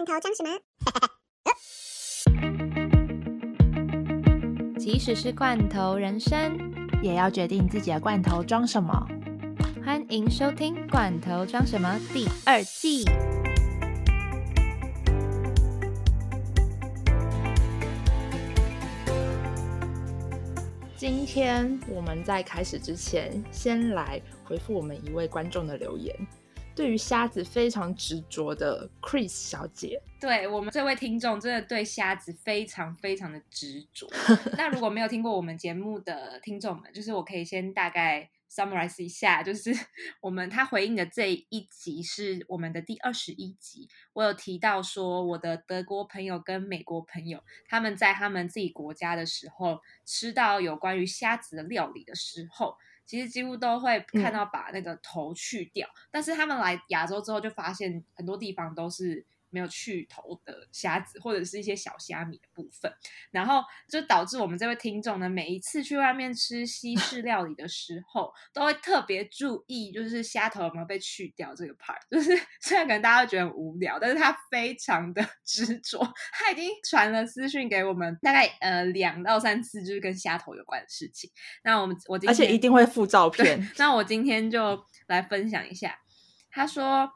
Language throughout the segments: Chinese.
罐头装什么？即使是罐头人生，也要决定自己的罐头装什么。欢迎收听《罐头装什么》第二季。今天我们在开始之前，先来回复我们一位观众的留言。对于虾子非常执着的 Chris 小姐，对我们这位听众真的对虾子非常非常的执着。那如果没有听过我们节目的听众们，就是我可以先大概 summarize 一下，就是 我们他回应的这一集是我们的第二十一集。我有提到说，我的德国朋友跟美国朋友他们在他们自己国家的时候，吃到有关于虾子的料理的时候。其实几乎都会看到把那个头去掉，但是他们来亚洲之后就发现很多地方都是。没有去头的虾子，或者是一些小虾米的部分，然后就导致我们这位听众呢，每一次去外面吃西式 料理的时候，都会特别注意，就是虾头有没有被去掉这个 part。就是 虽然可能大家会觉得很无聊，但是他非常的 执着，他已经传了私讯给我们，大概呃两到三次，就是跟虾头有关的事情。那我们我而且一定会附照片。那我今天就来分享一下，他说。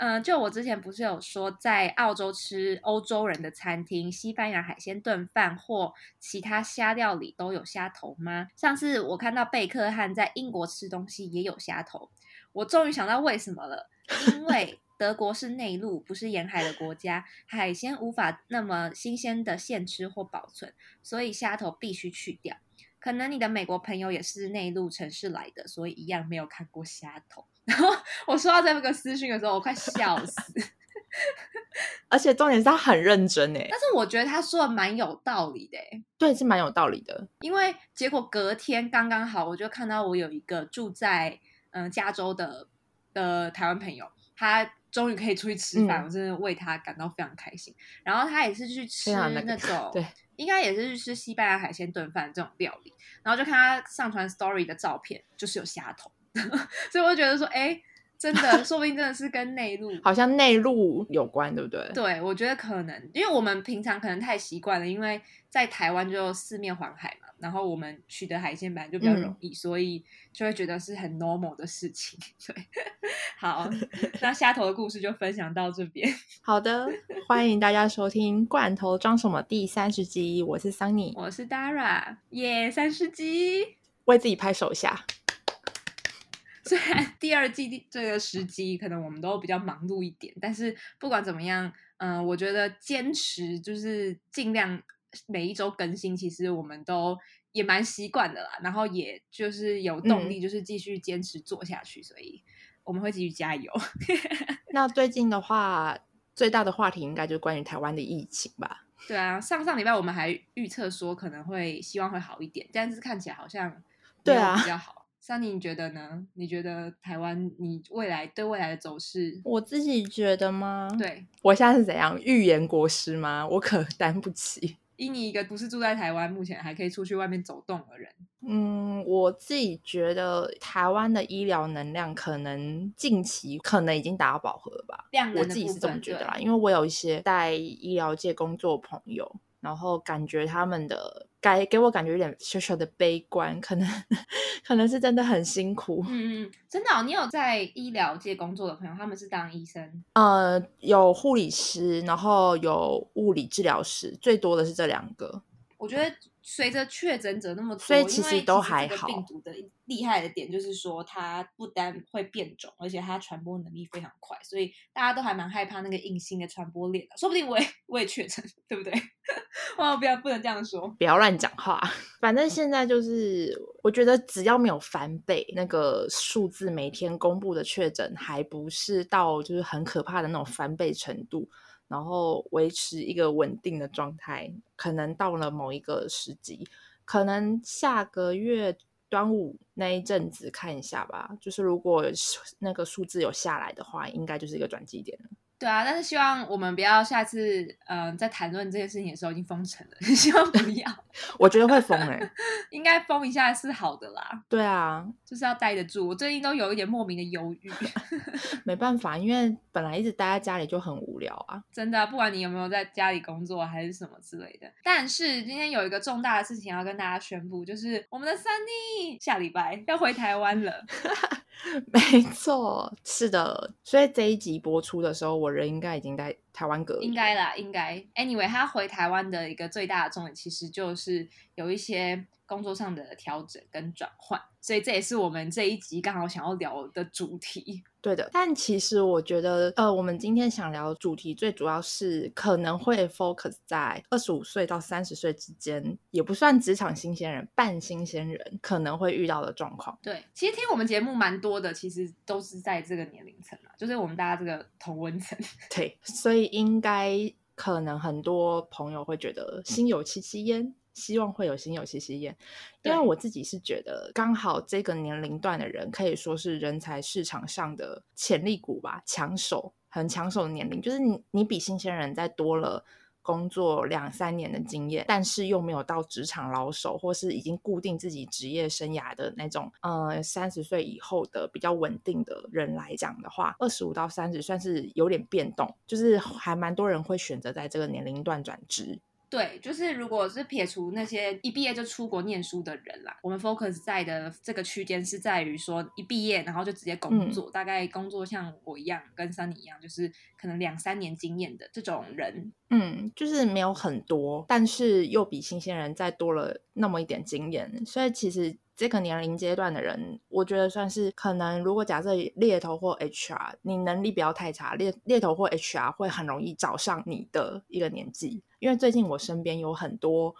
嗯，就我之前不是有说，在澳洲吃欧洲人的餐厅，西班牙海鲜炖饭或其他虾料理都有虾头吗？上次我看到贝克汉在英国吃东西也有虾头，我终于想到为什么了，因为 德国是内陆，不是沿海的国家，海鲜无法那么新鲜的现吃或保存，所以虾头必须去掉。可能你的美国朋友也是内陆城市来的，所以一样没有看过虾头。然后我收到这个私讯的时候，我快笑死。而且重点是他很认真哎，但是我觉得他说的蛮有道理的哎，对，是蛮有道理的。因为结果隔天刚刚好，我就看到我有一个住在嗯加州的的台湾朋友，他终于可以出去吃饭，我真的为他感到非常开心。然后他也是去吃那种，对，应该也是去吃西班牙海鲜炖饭这种料理。然后就看他上传 story 的照片，就是有虾头。所以我觉得说，哎，真的，说不定真的是跟内陆，好像内陆有关，对不对？对，我觉得可能，因为我们平常可能太习惯了，因为在台湾就四面环海嘛，然后我们取得海鲜本来就比较容易，所以就会觉得是很 normal 的事情。对，好，那虾头的故事就分享到这边。好的，欢迎大家收听《罐头装什么》第三十集，我是 Sunny，我是 Dara，耶，三十集，为自己拍手下。虽然第二季这个时机可能我们都比较忙碌一点，但是不管怎么样，嗯，我觉得坚持就是尽量每一周更新，其实我们都也蛮习惯的啦。然后也就是有动力，就是继续坚持做下去，所以我们会继续加油。那最近的话，最大的话题应该就是关于台湾的疫情吧？对啊，上上礼拜我们还预测说可能会希望会好一点，但是看起来好像对啊比较好。三妮，你觉得呢？你觉得台湾你未来对未来的走势？我自己觉得吗？对，我现在是怎样预言国师吗？我可 担不起。以你一个不是住在台湾，目前还可以出去外面走动的人，嗯，我自己觉得台湾的医疗能量可能近期可能已经达到饱和了吧。我自己是这么觉得啦，因为我有一些在医疗界工作朋友。然后感觉他们的该给我感觉有点小小的悲观，可能可能是真的很辛苦。嗯嗯，真的，你有在医疗界工作的朋友，他们是当医生？呃，有护理师，然后有物理治疗师，最多的是这两个。我觉得。随着确诊者那么多，所以其实都还好。病毒的厉害的点就是说，它不单会变种，而且它传播能力非常快，所以大家都还蛮害怕那个隐形的传播链的。说不定我也我也确诊，对不对？哇，不要不能这样说，不要乱讲话。反正现在就是，我觉得只要没有翻倍，那个数字每天公布的确诊还不是到就是很可怕的那种翻倍程度。然后维持一个稳定的状态，可能到了某一个时机，可能下个月端午那一阵子看一下吧。就是如果那个数字有下来的话，应该就是一个转机点了。对啊，但是希望我们不要下次，嗯，在谈论这件事情的时候已经封城了，希望不要。我觉得会封哎，应该封一下是好的啦。对啊，就是要待得住。我最近都有一点莫名的忧郁。没办法，因为本来一直待在家里就很无聊啊。真的，不管你有没有在家里工作还是什么之类的。但是今天有一个重大的事情要跟大家宣布，就是我们的 Sunny 下礼拜要回台湾了。没错，是的，所以这一集播出的时候，我人应该已经在台湾隔离。应该啦，应该。Anyway，他回台湾的一个最大的重点，其实就是有一些。工作上的调整跟转换，所以这也是我们这一集刚好想要聊的主题。对的，但其实我觉得，呃，我们今天想聊主题，最主要是可能会 focus 在二十五岁到三十岁之间，也不算职场新鲜人，半新鲜人可能会遇到的状况。对，其实听我们节目蛮多的，其实都是在这个年龄层啊，就是我们大家这个同温层。对，所以应该可能很多朋友会觉得心有戚戚焉。希望会有心有戚戚焉，因为我自己是觉得，刚好这个年龄段的人可以说是人才市场上的潜力股吧，抢手很抢手的年龄，就是你你比新鲜人再多了工作两三年的经验，但是又没有到职场老手，或是已经固定自己职业生涯的那种，呃，三十岁以后的比较稳定的人来讲的话，二十五到三十算是有点变动，就是还蛮多人会选择在这个年龄段转职。对，就是如果是撇除那些一毕业就出国念书的人啦，我们 focus 在的这个区间是在于说一毕业然后就直接工作，大概工作像我一样跟 Sunny 一样，就是可能两三年经验的这种人，嗯，就是没有很多，但是又比新鲜人再多了那么一点经验，所以其实。这个年龄阶段的人，我觉得算是可能。如果假设猎头或 HR，你能力不要太差，猎猎头或 HR 会很容易找上你的一个年纪。因为最近我身边有很多。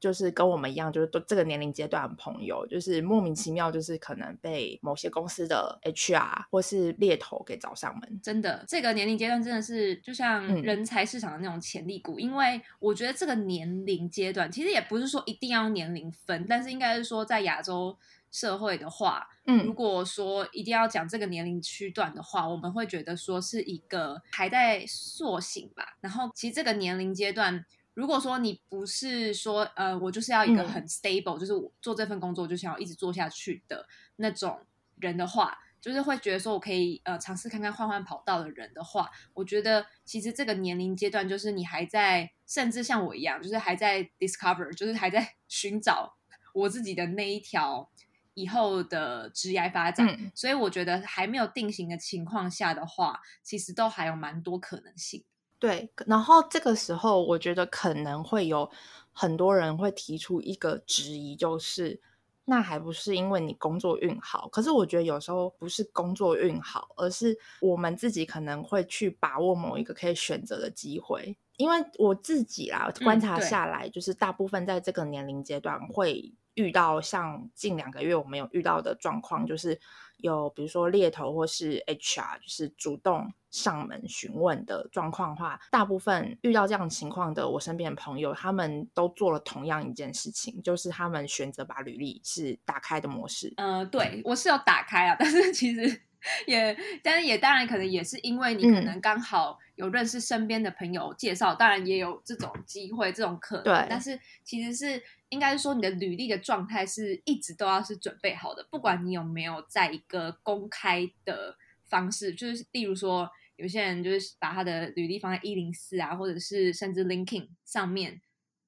就是跟我们一样，就是都这个年龄阶段的朋友，就是莫名其妙，就是可能被某些公司的 HR 或是猎头给找上门。真的，这个年龄阶段真的是就像人才市场的那种潜力股。因为我觉得这个年龄阶段其实也不是说一定要年龄分，但是应该是说在亚洲社会的话，嗯，如果说一定要讲这个年龄区段的话，我们会觉得说是一个还在塑形吧。然后其实这个年龄阶段。如果说你不是说，呃，我就是要一个很 stable，就是我做这份工作就想要一直做下去的那种人的话，就是会觉得说我可以呃尝试看看换换跑道的人的话，我觉得其实这个年龄阶段就是你还在，甚至像我一样，就是还在 discover，就是还在 寻找我自己的那一条以后的职业发展，所以我觉得还没有定型的情况下的话，其实都还有蛮多可能性。对，然后这个时候，我觉得可能会有很多人会提出一个质疑，就是那还不是因为你工作运好？可是我觉得有时候不是工作运好，而是我们自己可能会去把握某一个可以选择的机会。因为我自己啦，观察下来，就是大部分在这个年龄阶段会遇到像近两个月我们有遇到的状况，就是有比如说猎头或是 HR，就是主动。上门询问的状况话，大部分遇到这样情况的，我身边的朋友，他们都做了同样一件事情，就是他们选择把履历是打开的模式。嗯，对我是有打开啊，但是其实也，但是也当然可能也是因为你可能刚好有认识身边的朋友介绍，当然也有这种机会，这种可能。对，但是其实是应该是说你的履历的状态是一直都要是准备好的，不管你有没有在一个公开的方式，就是例如说。有些人就是把他的履历放在一零四啊，或者是甚至 l i n k i n g 上面。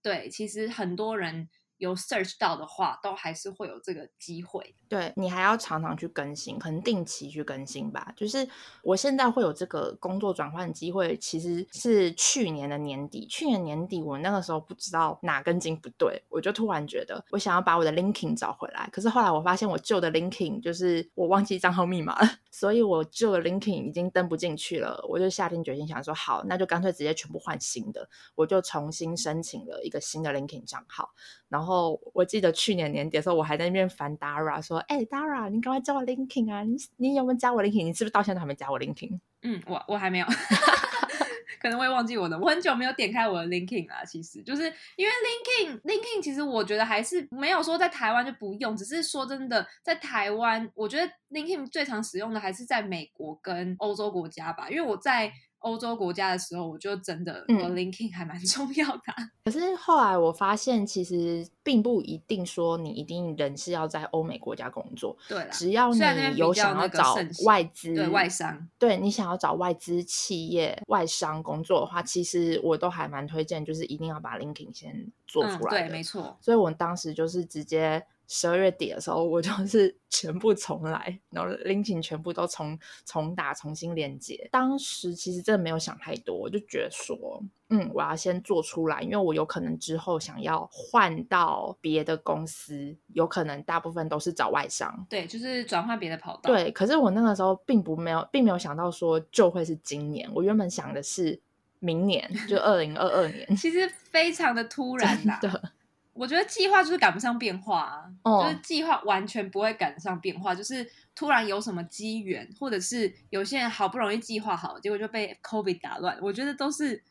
对，其实很多人。有 search 到的话，都还是会有这个机会。对你还要常常去更新，可能定期去更新吧。就是我现在会有这个工作转换机会，其实是去年的年底。去年年底，我那个时候不知道哪根筋不对，我就突然觉得我想要把我的 LinkedIn 找回来。可是后来我发现我旧的 LinkedIn 就是我忘记账号密码了，所以我旧的 LinkedIn 已经登不进去了。我就下定决心想说，好，那就干脆直接全部换新的。我就重新申请了一个新的 LinkedIn 账号，然后。哦，我记得去年年底的时候，我还在那边烦 Dara 说：“哎，Dara，你赶快加我 l i n k i n 啊！你你有没有加我 l i n k i n 你是不是到现在还没加我 l i n k i n 嗯，我我还没有，可能会忘记我的。我很久没有点开我的 l i n k i n 了，其实就是因为 l i n k i n l i n k i n 其实我觉得还是没有说在台湾就不用，只是说真的，在台湾，我觉得 l i n k i n 最常使用的还是在美国跟欧洲国家吧，因为我在。欧洲国家的时候，我就真的嗯。我 LinkedIn 还蛮 重要的啊、可是后来我发现，其实并不一定说你一定人是要在欧美国家工作，对啦，只要你有想要找外资、对外商，对你想要找外资企业、外商工作的话，其实我都还蛮推荐，就是一定要把 LinkedIn 先做嗯，出来的。对，没错，所以我当时就是直接十二月底的时候，我 就是全部重来，然后 LinkedIn 全部都重重打、重新连接。当时其实真的没有想太多，我就觉得说，嗯，我要先做出来，因为我有可能之后想要换到别的公司，有可能大部分都是找外商。对，就是转换别的跑道。对，可是我那个时候并不没有，并没有想到说就会是今年。我原本想的是明年，就 二零二二年。其实非常的突然啦。的，我觉得计划就是赶不上变化啊，哦就是计划完全不会赶上变化，就是突然有什么机缘，或者是有些人好不容易计划好，结果就被 COVID 打乱。我觉得都是，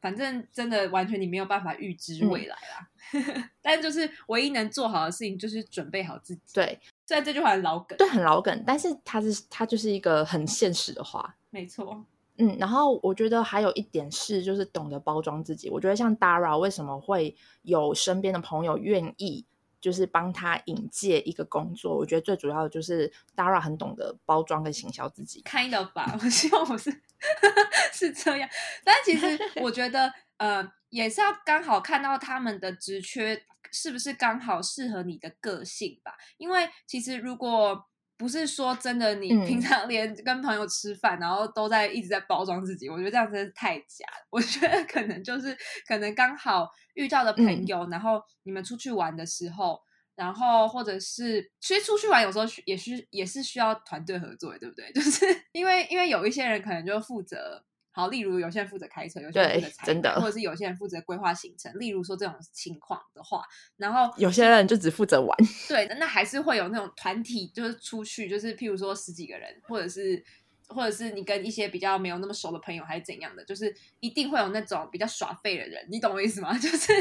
反正真的完全你没有办法预知未来啦。但就是唯一能做好的事情就是准备好自己。对虽然这句话很老梗，对，很老梗，但是它是它就是一个很现实的话。没错，嗯，然后我觉得还有一点是，就是懂得包装自己。我觉得像 Dara 为什么会有身边的朋友愿意就是帮他引荐一个工作，我觉得最主要的就是 Dara 很懂得包装跟行销自己。kind of 吧，我希望我是 是这样，但其实我觉得呃也是要刚好看到他们的职缺是不是刚好适合你的个性吧，因为其实如果不是说真的，你嗯平常连跟朋友吃饭，然后都在一直在包装自己，我觉得这样真的是太假了。我觉得可能就是可能刚好遇到的朋嗯友，然后你们出去玩的时候，然后或者是其实出去玩有时候需也需也是需要团队合作的，对不对？就是因为因为有一些人可能就负责。好，例如有些人负责开车，有些人负责采真的或者是有些人负责规划行程。例如说这种情况的话，然后有些人就只负责玩，对，那还是会有那种团体，就是出去，就是譬如说十几个人，或者是或者是你跟一些比较没有那么熟的朋友，还是怎样的，就是一定会有那种比较耍废的人，你懂我意思吗？就是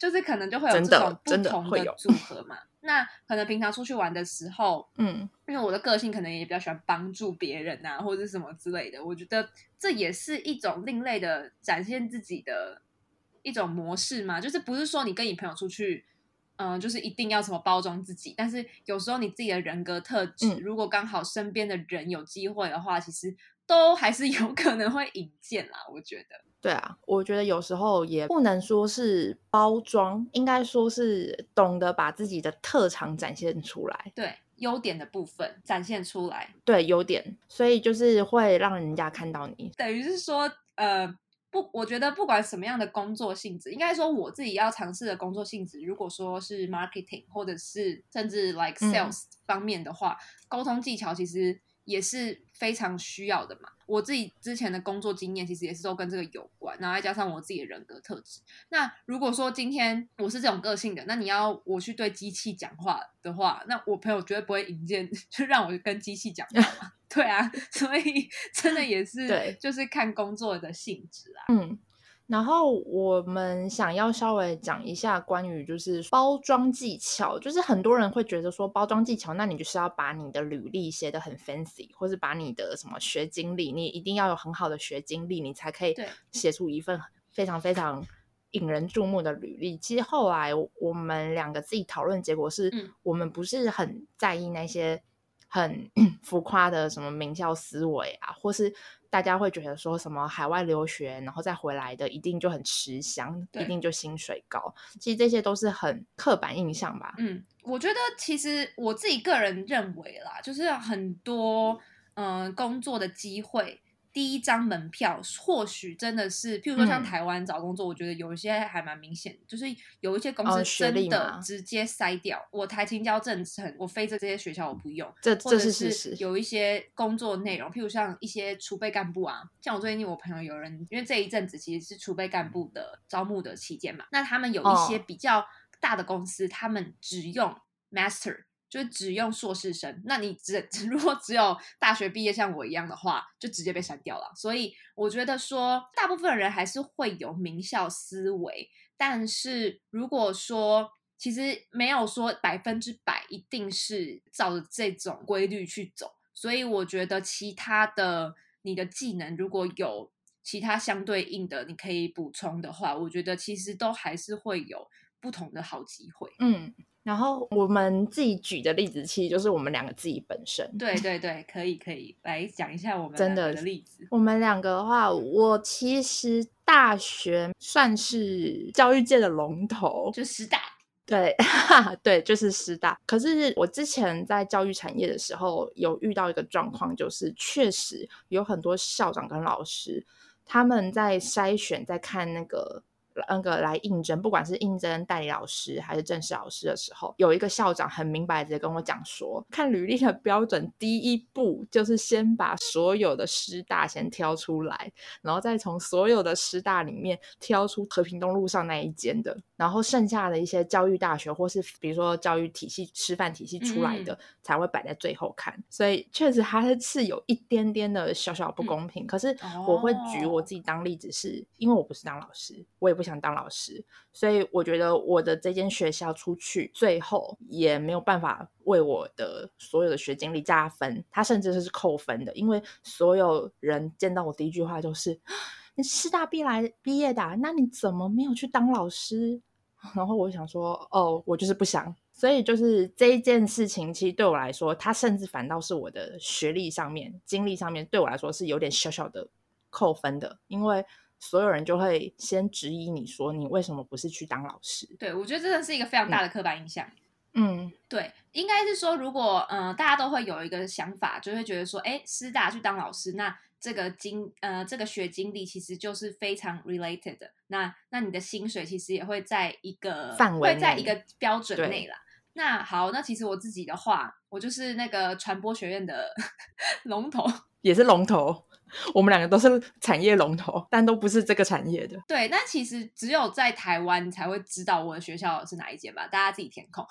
就是可能就会有这种不同的组合嘛。那可能平常出去玩的时候，嗯，因为我的个性可能也比较喜欢帮助别人啊，或者是什么之类的。我觉得这也是一种另类的展现自己的一种模式嘛，就是不是说你跟你朋友出去，嗯、就是一定要怎么包装自己，但是有时候你自己的人格特质，嗯如果刚好身边的人有机会的话，其实都还是有可能会引荐啦。我觉得，对啊，我觉得有时候也不能说是包装，应该说是懂得把自己的特长展现出来，对优点的部分展现出来，对优点，所以就是会让人家看到你。等于是说，呃，不，我觉得不管什么样的工作性质，应该说我自己要尝试的工作性质，如果说是 marketing 或者是甚至 like 嗯 sales 方面的话，沟通技巧其实也是非常需要的嘛。我自己之前的工作经验其实也是都跟这个有关，然后再加上我自己的人格特质。那如果说今天我是这种个性的，那你要我去对机器讲话的话，那我朋友绝对不会引荐，就让我跟机器讲话嘛。对啊，所以真的也是，对就是看工作的性质啊。嗯，然后我们想要稍微讲一下关于就是包装技巧，就是很多人会觉得说包装技巧，那你就是要把你的履历写得很 fancy，或是把你的什么学经历，你一定要有很好的学经历，你才可以对写出一份非常非常引人注目的履历。其实后来我们两个自己讨论，结果是、嗯我们不是很在意那些很 浮夸的什么名校思维啊，或是大家会觉得说什么海外留学然后再回来的一定就很吃香，一定就薪水高。其实这些都是很刻板印象吧。嗯，我觉得其实我自己个人认为啦，就是很多嗯、呃工作的机会，第一张门票或许真的是，譬如说像嗯台湾找工作，我觉得有一些还蛮明显，就是有一些公司真的直接筛掉。我台青交政成，我非这这些学校我不用，这这是是事实。有一些工作内容，譬如像一些储备干部啊，像我最近我朋友有人，因为这一阵子其实是储备干部的招募的期间嘛，那他们有一些哦比较大的公司，他们只用 master。就只用硕士生，那你只 如果只有大学毕业像我一样的话，就直接被删掉了。所以我觉得说，大部分人还是会有名校思维，但是如果说其实没有说百分之百一定是照着这种规律去走，所以我觉得其他的你的技能如果有其他相对应的，你可以补充的话，我觉得其实都还是会有不同的好机会。嗯，然后我们自己举的例子，其实就是我们两个自己本身。对对对，可以可以来讲一下我们真的例子。我们两个的话，我其实大学算是教育界的龙头，就师大，对 对，就是师大。可是我之前在教育产业的时候，有遇到一个状况，就是确实有很多校长跟老师，他们在筛选，在看那个。那个来应征，不管是应征代理老师还是正式老师的时候，有一个校长很明白直接跟我讲说，看履历的标准，第一步就是先把所有的师大先挑出来，然后再从所有的师大里面挑出和平东路上那一间的，然后剩下的一些教育大学或是比如说教育体系、师范体系出来的，才会摆在最后看。所以确实它是有一点点的小小不公平。可是我会举我自己当例子，是因为我不是当老师，我也不。不想当老师，所以我觉得我的这间学校出去，最后也没有办法为我的所有的学经历加分，他甚至是扣分的，因为所有人见到我第一句话就是：“你师大毕来毕业的，那你怎么没有去当老师？” 然后我想说：“哦，我就是不想。”所以就是这一件事情，其实对我来说，他甚至反倒是我的学历上面、经历上面，对我来说是有点小小的扣分的，因为。所有人就会先质疑你说你为什么不是去当老师？对我觉得真的是一个非常大的刻板印象。嗯，对，应该是说，如果嗯大家都会有一个想法，就会觉得说，哎，师大去当老师，那这个经呃这个学经历其实就是非常 related 的。那那你的薪水其实也会在一个范围，会在一个标准内啦。那好，那其实我自己的话，我就是那个传播学院的 龙头，也是龙头。我们两个都是产业龙头，但都不是这个产业的。对，那其实只有在台湾才会知道我的学校是哪一间吧？大家自己填空。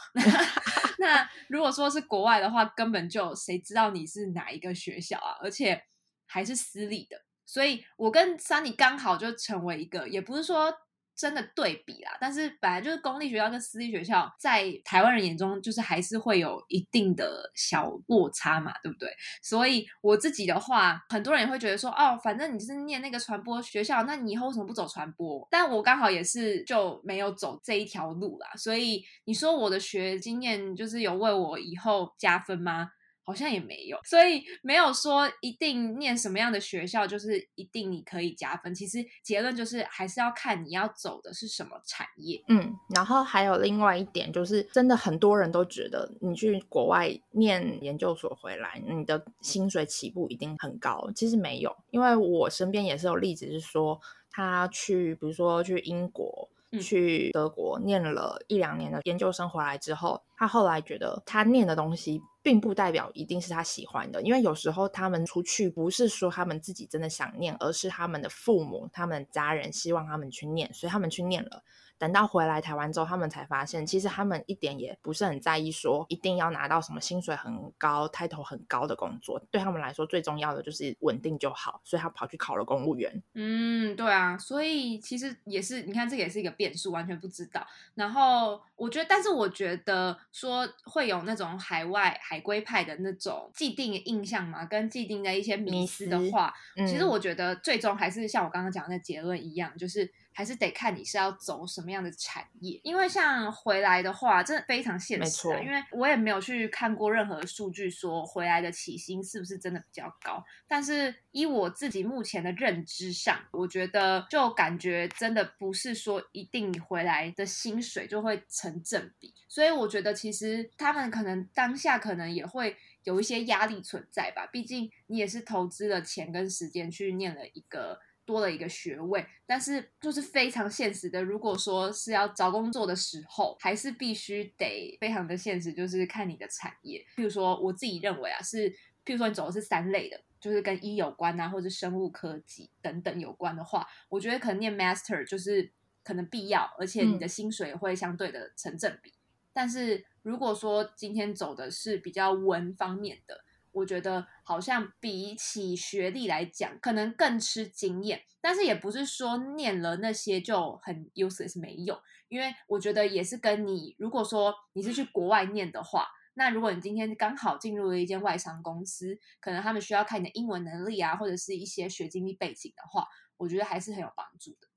那如果说是国外的话，根本就谁知道你是哪一个学校啊？而且还是私立的，所以我跟 Sunny 刚好就成为一个，也不是说。真的对比啦，但是本来就是公立学校跟私立学校，在台湾人眼中，就是还是会有一定的小落差嘛，对不对？所以我自己的话，很多人也会觉得说，哦，反正你是念那个传播学校，那你以后为什么不走传播？但我刚好也是就没有走这一条路啦，所以你说我的学经验就是有为我以后加分吗？好像也没有，所以没有说一定念什么样的学校就是一定你可以加分。其实结论就是还是要看你要走的是什么产业。嗯，然后还有另外一点就是，真的很多人都觉得你去国外念研究所回来，你的薪水起步一定很高。其实没有，因为我身边也是有例子是说，他去比如说去英国。去德国念了一两年的研究生回来之后，他后来觉得他念的东西并不代表一定是他喜欢的，因为有时候他们出去不是说他们自己真的想念，而是他们的父母、他们家人希望他们去念，所以他们去念了。等到回来台湾之后，他们才发现，其实他们一点也不是很在意说一定要拿到什么薪水很高、抬头很高的工作。对他们来说，最重要的就是稳定就好。所以他跑去考了公务员。嗯，对啊，所以其实也是，你看这个也是一个变数，完全不知道。然后我觉得，但是我觉得说会有那种海外海归派的那种既定印象嘛，跟既定的一些迷思的话，其实我觉得最终还是像我刚刚讲的结论一样，就是。还是得看你是要走什么样的产业，因为像回来的话，真的非常现实。因为我也没有去看过任何数据说回来的起薪是不是真的比较高。但是依我自己目前的认知上，我觉得就感觉真的不是说一定你回来的薪水就会成正比。所以我觉得其实他们可能当下可能也会有一些压力存在吧。毕竟你也是投资了钱跟时间去念了一个。多了一个学位，但是就是非常现实的。如果说是要找工作的时候，还是必须得非常的现实，就是看你的产业。譬如说，我自己认为啊，是譬如说你走的是三类的，就是跟医有关啊，或者生物科技等等有关的话，我觉得可能念 master 就是可能必要，而且你的薪水会相对的成正比。但是如果说今天走的是比较文方面的，我觉得好像比起学历来讲，可能更吃经验，但是也不是说念了那些就很 useless 没用，因为我觉得也是跟你如果说你是去国外念的话，那如果你今天刚好进入了一间外商公司，可能他们需要看你的英文能力啊，或者是一些学经历背景的话，我觉得还是很有帮助的。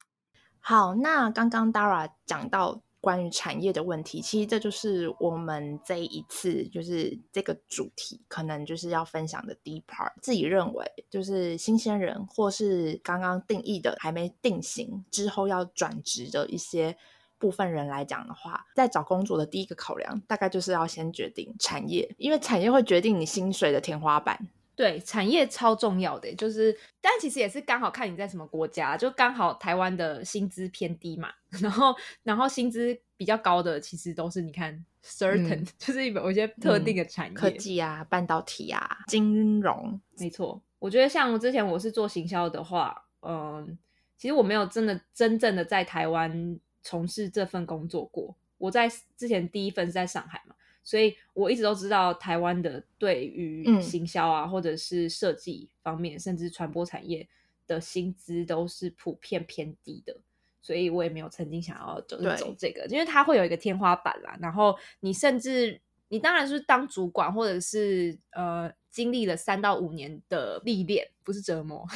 好，那刚刚 Dara 讲到关于产业的问题，其实这就是我们这一次就是这个主题，可能就是要分享的第一 part。自己认为，就是新鲜人或是刚刚定义的还没定型之后要转职的一些。部分人来讲的话，在找工作的第一个考量，大概就是要先决定产业，因为产业会决定你薪水的天花板。对，产业超重要的，就是，但其实也是刚好看你在什么国家，就刚好台湾的薪资偏低嘛，然后，然后薪资比较高的，其实都是你看，certain，就是有一些特定的产业，科技啊，半导体啊，金融，没错。我觉得像之前我是做行销的话，嗯，其实我没有真的真正的在台湾。从事这份工作过，我在之前第一份是在上海嘛，所以我一直都知道台湾的对于行销啊，或者是设计方面，甚至传播产业的薪资都是普遍偏低的，所以我也没有曾经想要就是走这个，因为它会有一个天花板啦。然后你甚至你当然是当主管，或者是呃经历了三到五年的历练，不是折磨，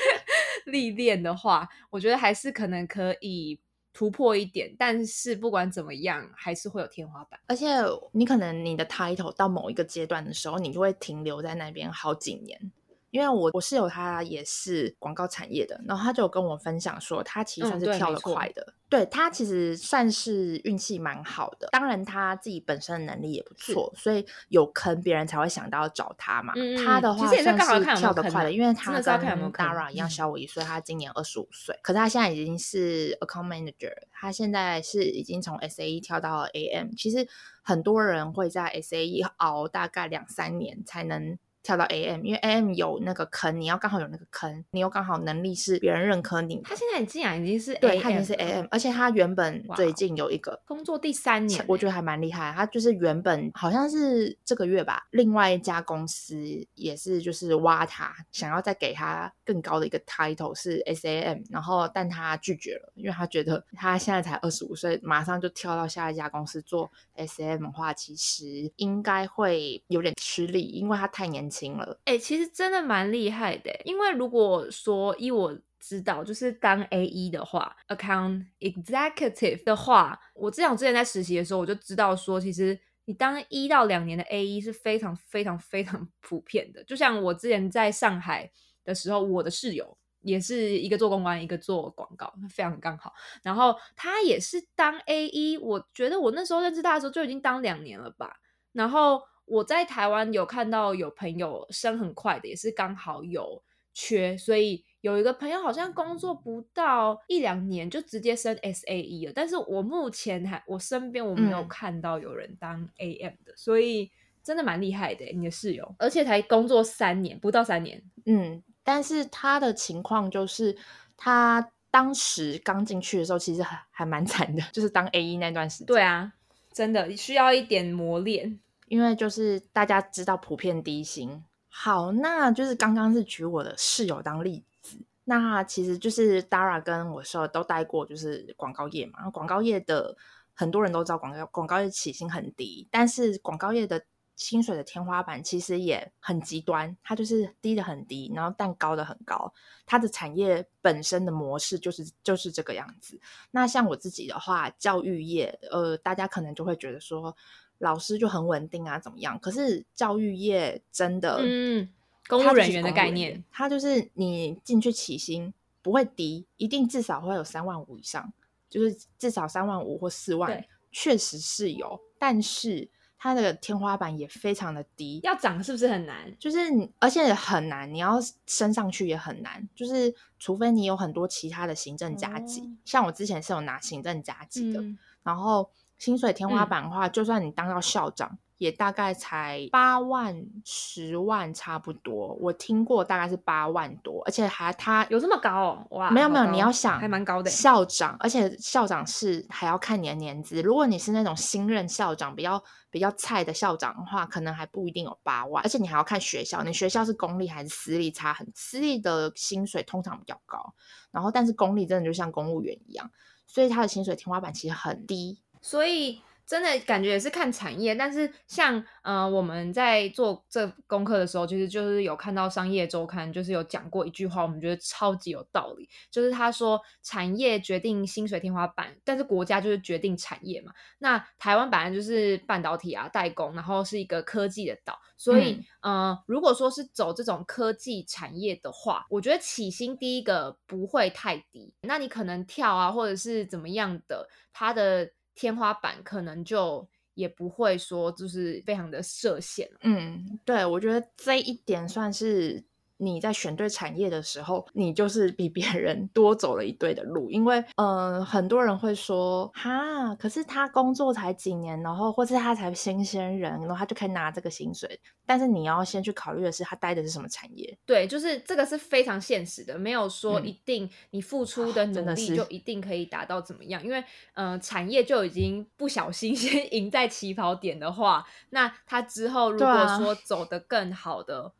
历练的话，我觉得还是可能可以。突破一点，但是不管怎么样，还是会有天花板。而且你可能你的 title 到某一个阶段的时候，你就会停留在那边好几年。因为我我室友他也是广告产业的，然后他就跟我分享说，他其实算是跳得快的。对他其实算是运气蛮好的，当然他自己本身的能力也不错，所以有坑别人才会想到找他嘛。他的话算是跳得快的，因为他跟 Dara 一样小我一岁，他今年二十五岁，可是他现在已经是 Account Manager，他现在是已经从 SAE 跳到了 AM。其实很多人会在 SAE 熬大概两三年才能。跳到 AM，因为 AM 有那个坑，你要刚好有那个坑，你又刚好能力是别人认可你。他现在竟然已经是对，他已经是 AM，而且他原本最近有一个工作第三年，我觉得还蛮厉害。他就是原本好像是这个月吧，另外一家公司也是就是挖他，想要再给他更高的一个 title 是 SAM，然后但他拒绝了，因为他觉得他现在才二十五岁，马上就跳到下一家公司做 SAM 的话，其实应该会有点吃力，因为他太年。轻了，哎，其实真的蛮厉害的。因为如果说依我知道，就是当 A E 的话，Account Executive 的话，我之前之前在实习的时候，我就知道说，其实你当一到两年的 A E 是非常非常非常 普遍的。就像我之前在上海的时候，我的室友也是一个做公关，一个做广告，非常刚好。然后他也是当 A E，我觉得我那时候认识他的时候就已经当两年了吧。然后。我在台湾有看到有朋友升很快的，也是刚好有缺，所以有一个朋友好像工作不到一两年就直接升 S A E 了。但是我目前还我身边我没有看到有人当 A M 的，所以真的蛮厉害的。你的室友，而且才工作三年不到三年，嗯，但是他的情况就是他当时刚进去的时候其实还还蛮惨的，就是当 A E 那段时间。对啊，真的需要一点磨练。因为就是大家知道普遍低薪，好，那就是刚刚是举我的室友当例子，那其实就是 Dara 跟我说都待过，就是广告业嘛。广告业的很多人都知道，广告广告业起薪很低，但是广告业的薪水的天花板其实也很极端，它就是低的很低，然后但高的很高。它的产业本身的模式就是就是这个样子。那像我自己的话，教育业，呃，大家可能就会觉得说。老师就很稳定啊，怎么样？可是教育业真的，嗯，公务人员的概念，它就是你进去起薪不会低，一定至少会有三万五以上，就是至少三万五或四万，确实是有，但是它的天花板也非常的低，要涨是不是很难？就是而且很难，你要升上去也很难，就是除非你有很多其他的行政加级，像我之前是有拿行政加级的，然后。薪水天花板的话，就算你当到校长，也大概才八万、十万差不多。我听过大概是八万多，而且还他有这么高哦？哇，没有没有，你要想还蛮高的校长，而且校长是还要看你的年资。如果你是那种新任校长，比较比较菜的校长的话，可能还不一定有八万。而且你还要看学校，你学校是公立还是私立，差很。私立的薪水通常比较高，然后但是公立真的就像公务员一样，所以他的薪水天花板其实很低。所以真的感觉也是看产业，但是像呃我们在做这功课的时候，其实就是有看到商业周刊，就是有讲过一句话，我们觉得超级有道理，就是他说产业决定薪水天花板，但是国家就是决定产业嘛。那台湾本来就是半导体啊代工，然后是一个科技的岛，所以呃如果说是走这种科技产业的话，我觉得起薪第一个不会太低，那你可能跳啊或者是怎么样的，它的。天花板可能就也不会说就是非常的设限。嗯，对，我觉得这一点算是。你在选对产业的时候，你就是比别人多走了一对的路，因为呃，很多人会说哈，可是他工作才几年，然后或是他才新鲜人，然后他就可以拿这个薪水。但是你要先去考虑的是，他待的是什么产业？对，就是这个是非常现实的，没有说一定你付出的努力就一定可以达到怎么样，因为呃，产业就已经不小心 先赢在起跑点的话，那他之后如果说走得更好的。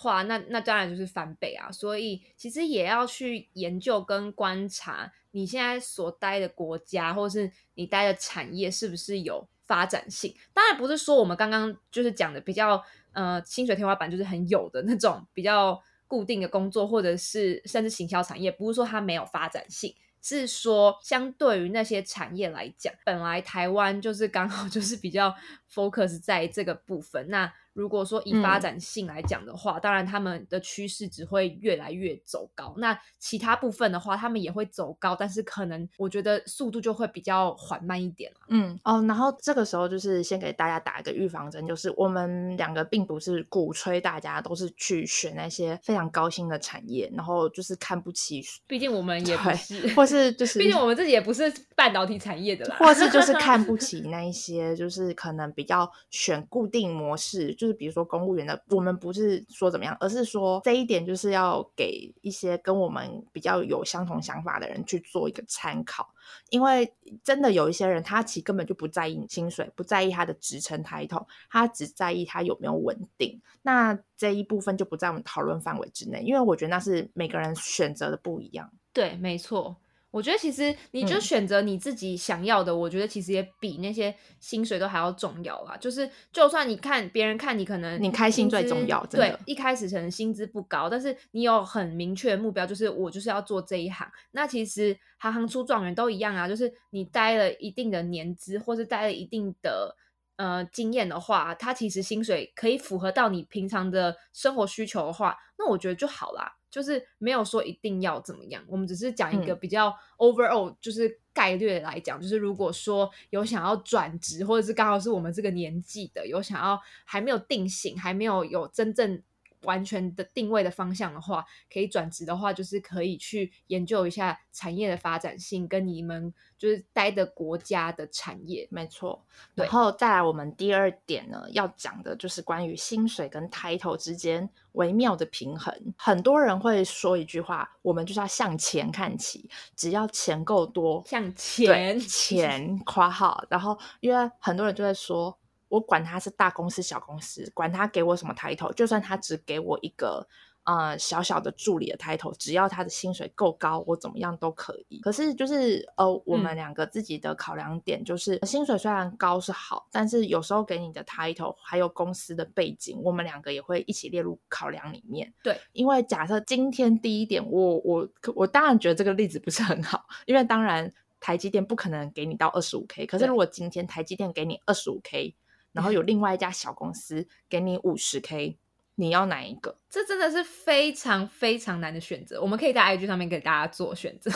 话那那当然就是翻倍啊，所以其实也要去研究跟观察你现在所待的国家或者是你待的产业是不是有发展性。当然不是说我们刚刚就是讲的比较呃薪水天花板就是很有的那种比较固定的工作，或者是甚至行销产业，不是说它没有发展性。是说，相对于那些产业来讲，本来台湾就是刚好就是比较 focus 在这个部分。那如果说以发展性来讲的话，当然他们的趋势只会越来越走高。那其他部分的话，他们也会走高，但是可能我觉得速度就会比较缓慢一点嗯哦，然后这个时候就是先给大家打一个预防针，就是我们两个并不是鼓吹大家都是去选那些非常高薪的产业，然后就是看不起。毕竟我们也 不是，或是就 是，毕竟我们自己也不是半导体产业的啦，或是就是看不 起那一些，就是可能比较选固定模式，就。是比如说公务员的，我们不是说怎么样，而是说这一点就是要给一些跟我们比较有相同想法的人去做一个参考，因为真的有一些人，他其实根本就不在意薪水，不在意他的职称抬头，他只在意他有没有稳定。那这一部分就不在我们讨论范围之内，因为我觉得那是每个人选择的不一样。对，没错。我觉得其实你就选择你自己想要的，我觉得其实也比那些薪水都还要重要啦。就是就算你看别人看你可能你开心最重要，对，一开始可能薪资不高，但是你有很明确的目标，就是我就是要做这一行。那其实行行出状元都一样啊，就是你待了一定的年资，或是待了一定的呃经验的话，它其实薪水可以符合到你平常的生活需求的话，那我觉得就好啦。就是没有说一定要怎么样，我们只是讲一个比较 overall，就是概率来讲，就是如果说有想要转职，或者是刚好是我们这个年纪的，有想要还没有定型，还没有有真正。完全的定位的方向的话，可以转职的话，就是可以去研究一下产业的发展性，跟你们就是待的国家的产业。没错，然后再来我们第二点呢，要讲的就是关于薪水跟 title 之间微妙的平衡。很多人会说一句话：我们就是要向钱看齐，只要钱够多，向钱钱夸号。然后因为很多人就在说。我管他是大公司小公司，管他给我什么 title，就算他只给我一个呃小小的助理的 title，只要他的薪水够高，我怎么样都可以。可是就是呃，我们两个自己的考量点就是，薪水虽然高是好，但是有时候给你的 title 还有公司的背景，我们两个也会一起列入考量里面。对，因为假设今天第一点，我我我当然觉得这个例子不是很好，因为当然台积电不可能给你到二十五 k，可是如果今天台积电给你二十五 k。然后有另外一家小公司给你五十 K，你要哪一个？这真的是非常非常难的选择。我们可以在 IG 上面给大家做选择，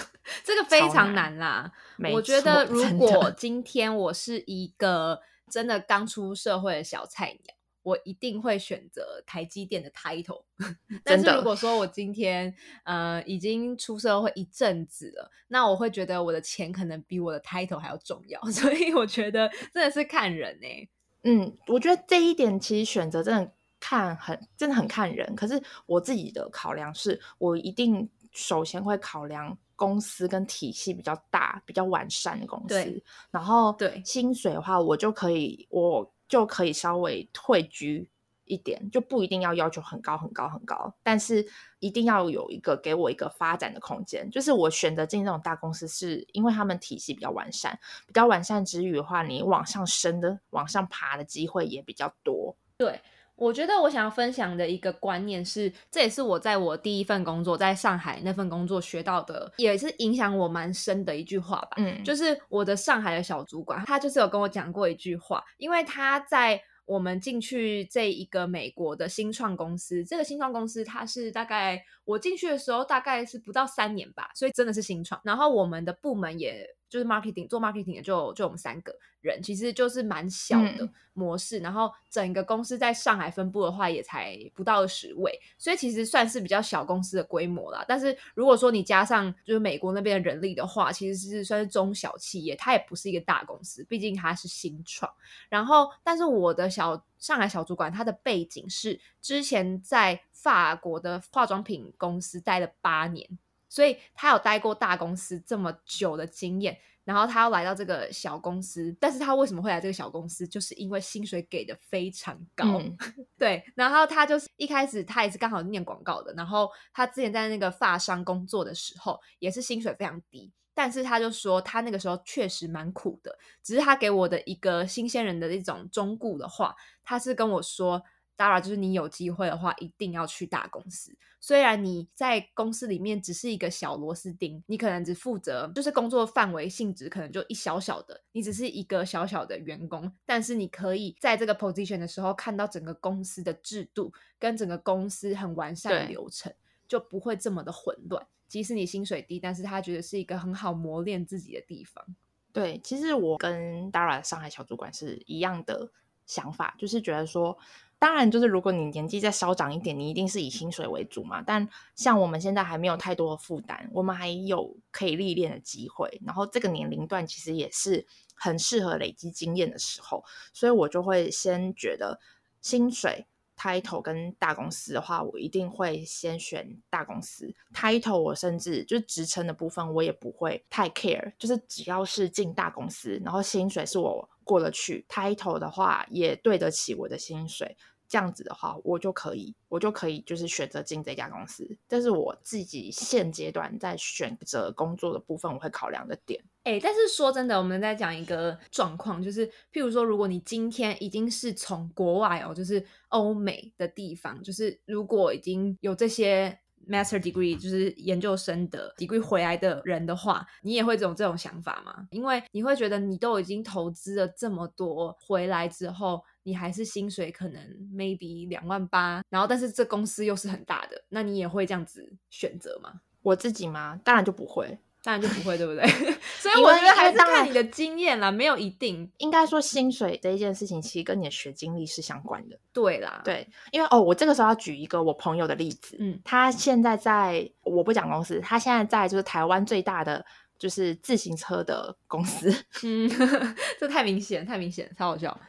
这个非常难啦。我觉得如果今天我是一个真的刚出社会的小菜鸟，我一定会选择台积电的 title。但是如果说我今天呃已经出社会一阵子了，那我会觉得我的钱可能比我的 title 还要重要。所以我觉得真的是看人呢。嗯，我觉得这一点其实选择真的看很真的很看人。可是我自己的考量是，我一定首先会考量公司跟体系比较大、比较完善的公司。然后对薪水的话，我就可以我就可以稍微退居。一点，就不一定要要求很高很高很高，但是一定要有一个给我一个发展的空间。就是我选择进这种大公司，是因为他们体系比较完善，比较完善之余的话，你往上升的、往上爬的机会也比较多。对。我觉得我想要分享的一个观念是，这也是我在我第一份工作在上海那份工作学到的，也是影响我蛮深的一句话吧。嗯，就是我的上海的小主管，他就是有跟我讲过一句话，因为他在我们进去这一个美国的新创公司，这个新创公司它是大概我进去的时候大概是不到三年吧，所以真的是新创。然后我们的部门也。就是 marketing 做 marketing 的就就我们三个人，其实就是蛮小的模式。然后整个公司在上海分部的话，也才不到十位，所以其实算是比较小公司的规模啦。但是如果说你加上就是美国那边的人力的话，其实是算是中小企业，它也不是一个大公司，毕竟它是新创。然后，但是我的小上海小主管，他的背景是之前在法国的化妆品公司待了八年。所以他有待过大公司这么久的经验，然后他要来到这个小公司，但是他为什么会来这个小公司？就是因为薪水给的非常高，对。然后他就是一开始他也是刚好念广告的，然后他之前在那个发商工作的时候也是薪水非常低，但是他就说他那个时候确实蛮苦的。只是他给我的一个新鲜人的一种忠固的话，他是跟我说。当然，就是你有机会的话，一定要去大公司。虽然你在公司里面只是一个小螺丝钉，你可能只负责就是工作范围性质可能就一小小的，你只是一个小小的员工。但是你可以在这个 position 的时候看到整个公司的制度跟整个公司很完善的流程，就不会这么的混乱。即使你薪水低，但是他觉得是一个很好磨练自己的地方。对，其实我跟 Dara 上海小主管是一样的想法，就是觉得说。当然，就是如果你年纪再稍长一点，你一定是以薪水为主嘛。但像我们现在还没有太多的负担，我们还有可以历练的机会。然后这个年龄段其实也是很适合累积经验的时候，所以我就会先觉得薪水 title 跟大公司的话，我一定会先选大公司 title。我甚至就是职称的部分，我也不会太 care，就是只要是进大公司，然后薪水是我过得去，title 的话也对得起我的薪水。这样子的话，我就可以，我就可以就是选择进这家公司。这是我自己现阶段在选择工作的部分，我会考量的点。哎，但是说真的，我们在讲一个状况，就是譬如说，如果你今天已经是从国外哦，就是欧美的地方，就是如果已经有这些 master degree，就是研究生的 degree 回来的人的话，你也会这种这种想法吗？因为你会觉得你都已经投资了这么多，回来之后。你还是薪水可能 maybe 两万八，然后但是这公司又是很大的，那你也会这样子选择吗？我自己吗？当然就不会，当然就不会，对不对？所以我觉得还是看你的经验啦，没有一定。应该说薪水这一件事情，其实跟你的学经历是相关的。对啦，对，因为哦，我这个时候要举一个我朋友的例子，嗯，他现在在，我不讲公司，他现在在就是台湾最大的就是自行车的公司，嗯，这太明显，太明显，超好笑。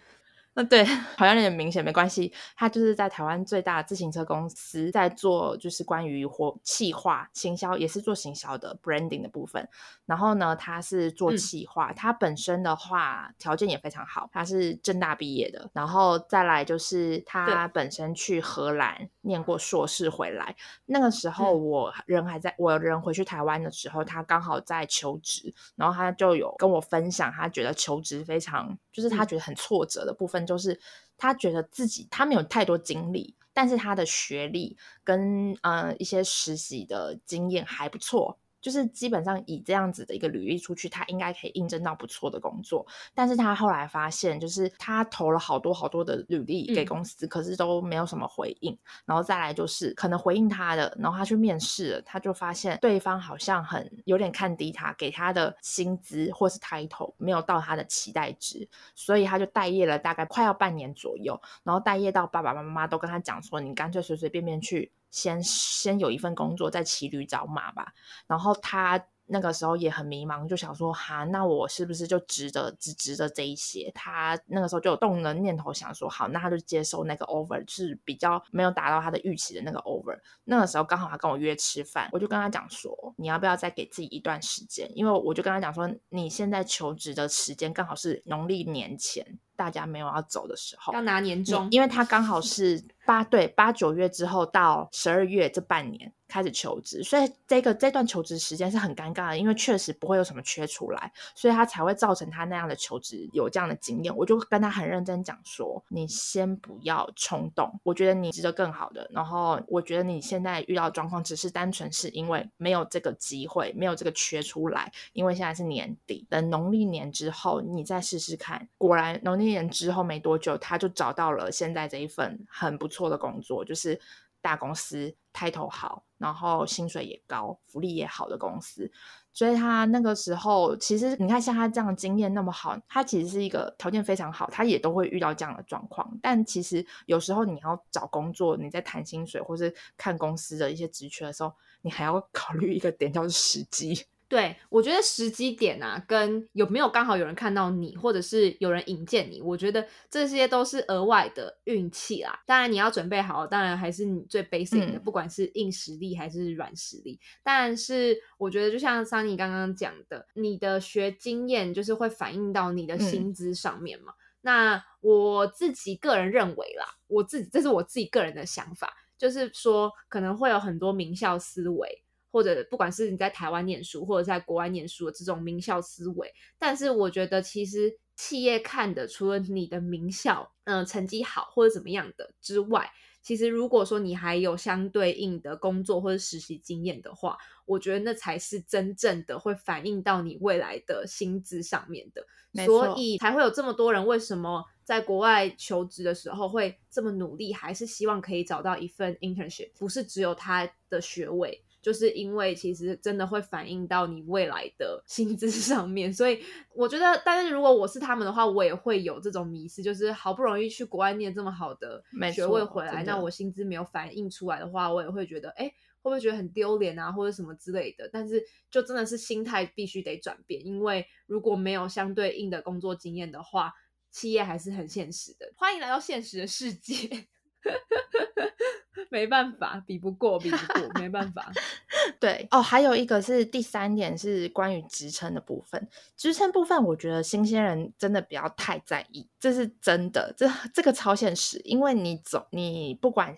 那对，好像有点明显，没关系。他就是在台湾最大的自行车公司，在做就是关于活气化行销，也是做行销的 branding 的部分。然后呢，他是做气化，他本身的话条件也非常好，他是正大毕业的。然后再来就是他本身去荷兰念过硕士回来，那个时候我人还在，我人回去台湾的时候，他刚好在求职，然后他就有跟我分享，他觉得求职非常，就是他觉得很挫折的部分。就是他觉得自己他没有太多经历，但是他的学历跟呃一些实习的经验还不错。就是基本上以这样子的一个履历出去，他应该可以应征到不错的工作。但是他后来发现，就是他投了好多好多的履历给公司，可是都没有什么回应。然后再来就是可能回应他的，然后他去面试了，他就发现对方好像很有点看低他，给他的薪资或是 title 没有到他的期待值，所以他就待业了大概快要半年左右。然后待业到爸爸妈妈都跟他讲说：“你干脆随随便便去。”先先有一份工作，再骑驴找马吧。然后他那个时候也很迷茫，就想说：哈，那我是不是就值得只值得这一些？他那个时候就有动了念头，想说：好，那他就接受那个 over，是比较没有达到他的预期的那个 over。那个时候刚好他跟我约吃饭，我就跟他讲说：你要不要再给自己一段时间？因为我就跟他讲说：你现在求职的时间刚好是农历年前。大家没有要走的时候，要拿年终，因为他刚好 是八对八九月之后到十二月这半年开始求职，所以这个这段求职时间是很尴尬的，因为确实不会有什么缺出来，所以他才会造成他那样的求职有这样的经验。我就跟他很认真讲说，你先不要冲动，我觉得你值得更好的。然后我觉得你现在遇到状况只是单纯是因为没有这个机会，没有这个缺出来，因为现在是年底，等农历年之后你再试试看。果然农历年之后没多久，他就找到了现在这一份很不错的工作，就是大公司，title 好，然后薪水也高，福利也好的公司。所以他那个时候，其实你看像他这样经验那么好，他其实是一个条件非常好，他也都会遇到这样的状况。但其实有时候你要找工作，你在谈薪水或是看公司的一些职缺的时候，你还要考虑一个点，叫做时机。对，我觉得时机点啊，跟有没有刚好有人看到你，或者是有人引荐你，我觉得这些都是额外的运气啦。当然你要准备好，当然还是你最 basic 的，不管是硬实力还是软实力。但是我觉得，就像 Sunny 刚刚讲的，你的学经验就是会反映到你的薪资上面嘛。那我自己个人认为啦，我自己这是我自己个人的想法，就是说可能会有很多名校思维。或者不管是你在台湾念书，或者在国外念书的这种名校思维，但是我觉得其实企业看的除了你的名校，嗯，成绩好或者怎么样的之外，其实如果说你还有相对应的工作或者实习经验的话，我觉得那才是真正的会反映到你未来的薪资上面的，所以才会有这么多人为什么在国外求职的时候会这么努力，还是希望可以找到一份 internship，不是只有他的学位。就是因为其实真的会反映到你未来的薪资 上面，所以我觉得，但是如果我是他们的话，我也会有这种迷失，就是好不容易去国外念这么好的学位回来，那我薪资没有反映出来的话，我也会觉得，哎，会不会觉得很丢脸啊，或者什么之类的？但是就真的是心态必须得转变，因为如果没有相对应的工作经验的话，企业还是很现实的。欢迎来到现实的世界。没办法，比不过，比不过，没办法。对哦，还有一个是第三点是关于职称的部分。职称部分，我觉得新鲜人真的不要太在意，这是真的，这这个超现实。因为你走，你不管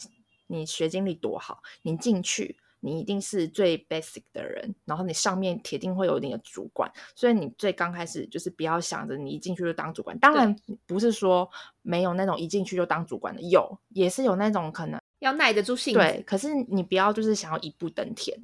你学经历多好，你进去。你一定是最 basic 的人，然后你上面铁定会有你的主管，所以你最刚开始就是不要想着你一进去就当主管。当然不是说没有那种一进去就当主管的，有也是有那种可能要耐得住性子。对，可是你不要就是想要一步登天，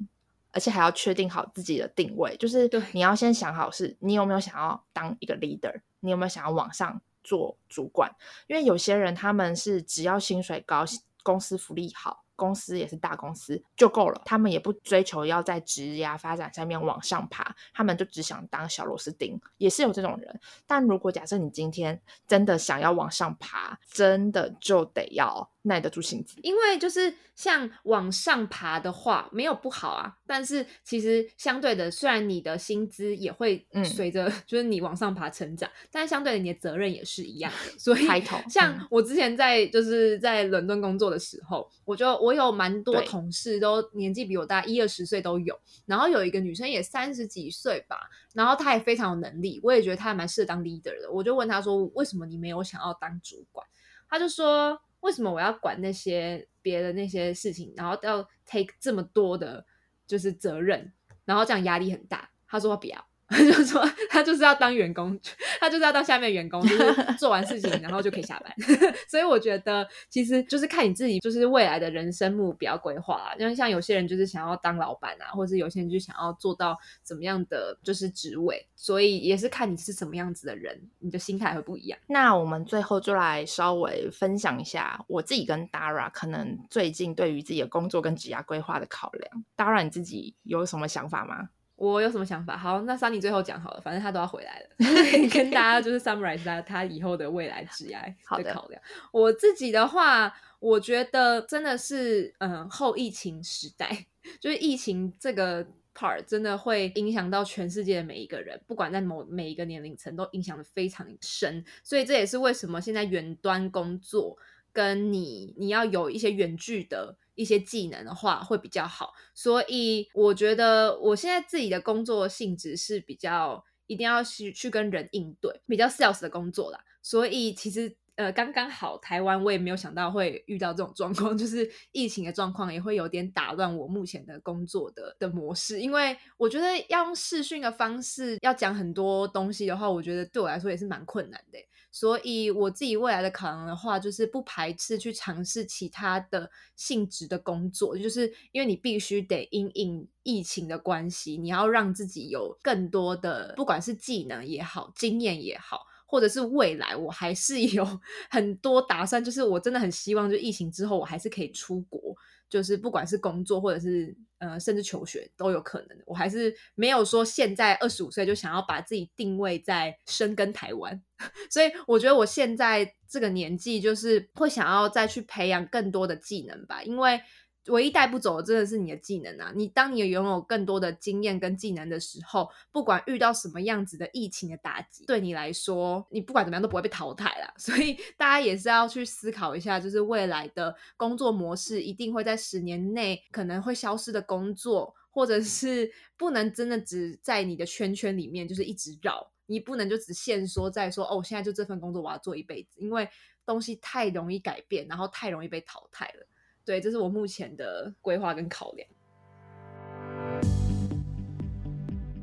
而且还要确定好自己的定位，就是你要先想好是你有没有想要当一个 leader，你有没有想要往上做主管？因为有些人他们是只要薪水高，公司福利好。公司也是大公司就够了，他们也不追求要在职涯发展上面往上爬，他们就只想当小螺丝钉，也是有这种人。但如果假设你今天真的想要往上爬，真的就得要。耐得住性子，因为就是像往上爬的话，没有不好啊。但是其实相对的，虽然你的薪资也会随着就是你往上爬成长，但相对的你的责任也是一样的。所以，像我之前在就是在伦敦工作的时候，我就我有蛮多同事都年纪比我大一二十岁都有，然后有一个女生也三十几岁吧，然后她也非常有能力，我也觉得她还蛮适合当 leader 的。我就问她说：“为什么你没有想要当主管？”她就说。为什么我要管那些别的那些事情，然后要 take 这么多的，就是责任，然后这样压力很大？他说不要。他 就说他就是要当员工，他就是要当下面员工，就是做完事情然后就可以下班。所以我觉得其实就是看你自己，就是未来的人生目标规划。因为像有些人就是想要当老板啊，或者是有些人就想要做到怎么样的就是职位，所以也是看你是什么样子的人，你的心态会不一样。那我们最后就来稍微分享一下我自己跟 Dara 可能最近对于自己的工作跟职业规划的考量。Dara 你自己有什么想法吗？我有什么想法？好，那 Sunny 最后讲好了，反正他都要回来了，跟大家就是 summarize 他他以后的未来职业 的考量。我自己的话，我觉得真的是，嗯，后疫情时代，就是疫情这个 part 真的会影响到全世界的每一个人，不管在某每一个年龄层都影响的非常深。所以这也是为什么现在远端工作跟你你要有一些远距的。一些技能的话会比较好，所以我觉得我现在自己的工作性质是比较。一定要去去跟人应对，比较 sales 的工作啦。所以其实。呃，刚刚好，台湾我也没有想到会遇到这种状况，就是疫情的状况也会有点打乱我目前的工作的的模式。因为我觉得要用视讯的方式要讲很多东西的话，我觉得对我来说也是蛮困难的。所以我自己未来的考量的话，就是不排斥去尝试其他的性质的工作，就是因为你必须得因应疫情的关系，你要让自己有更多的，不管是技能也好，经验也好。或者是未来，我还是有 很多打算，就是我真的很希望，就疫情之后，我还是可以出国，就是不管是工作或者是呃，甚至求学都有可能。我还是没有说现在二十五岁就想要把自己定位在深耕台湾，所以我觉得我现在这个年纪，就是会想要再去培养更多的技能吧，因为。唯一带不走的真的是你的技能啊！你当你拥有更多的经验跟技能的时候，不管遇到什么样子的疫情的打击，对你来说，你不管怎么样都不会被淘汰啦。所以大家也是要去思考一下，就是未来的工作模式一定会在十年内可能会消失的工作，或者是不能真的只在你的圈圈里面就是一直绕，你不能就只限说在说哦，现在就这份工作我要做一辈子，因为东西太容易改变，然后太容易被淘汰了。对，这是我目前的规划跟考量。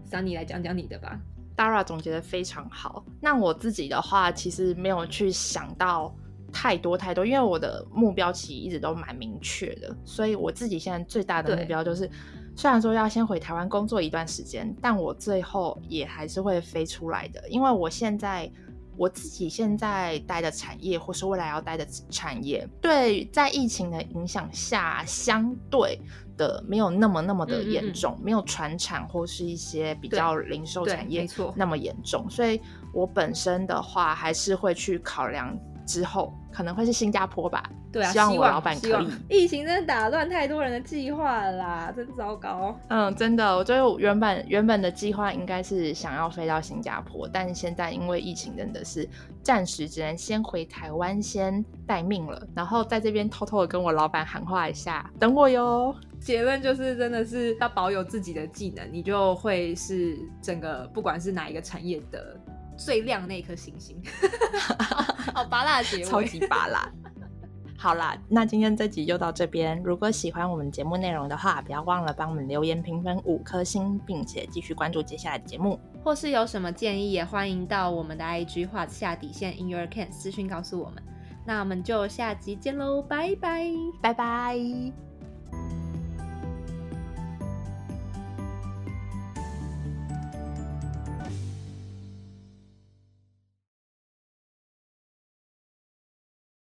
想你来讲讲你的吧，Dara 总结的非常好。那我自己的话，其实没有去想到太多太多，因为我的目标其实一直都蛮明确的。所以我自己现在最大的目标就是，虽然说要先回台湾工作一段时间，但我最后也还是会飞出来的，因为我现在。我自己现在待的产业，或是未来要待的产业，对，在疫情的影响下，相对的没有那么那么的严重，没有传产或是一些比较零售产业那么严重，所以我本身的话还是会去考量。之后可能会是新加坡吧，对啊，希望我老板可以。疫情真的打乱太多人的计划啦，真糟糕。嗯，真的，我觉得原本原本的计划应该是想要飞到新加坡，但现在因为疫情真的是暂时只能先回台湾先待命了。然后在这边偷偷的跟我老板喊话一下，等我哟。结论就是真的是要保有自己的技能，你就会是整个不管是哪一个产业的。最亮那颗星星，好拔辣结尾，超级拔辣。好啦，那今天这集就到这边。如果喜欢我们节目内容的话，不要忘了帮我们留言评分五颗星，并且继续关注接下来的节目。或是有什么建议，也欢迎到我们的 IG 画下底线 In Your Can 私讯告诉我们。那我们就下集见喽，拜拜，拜拜。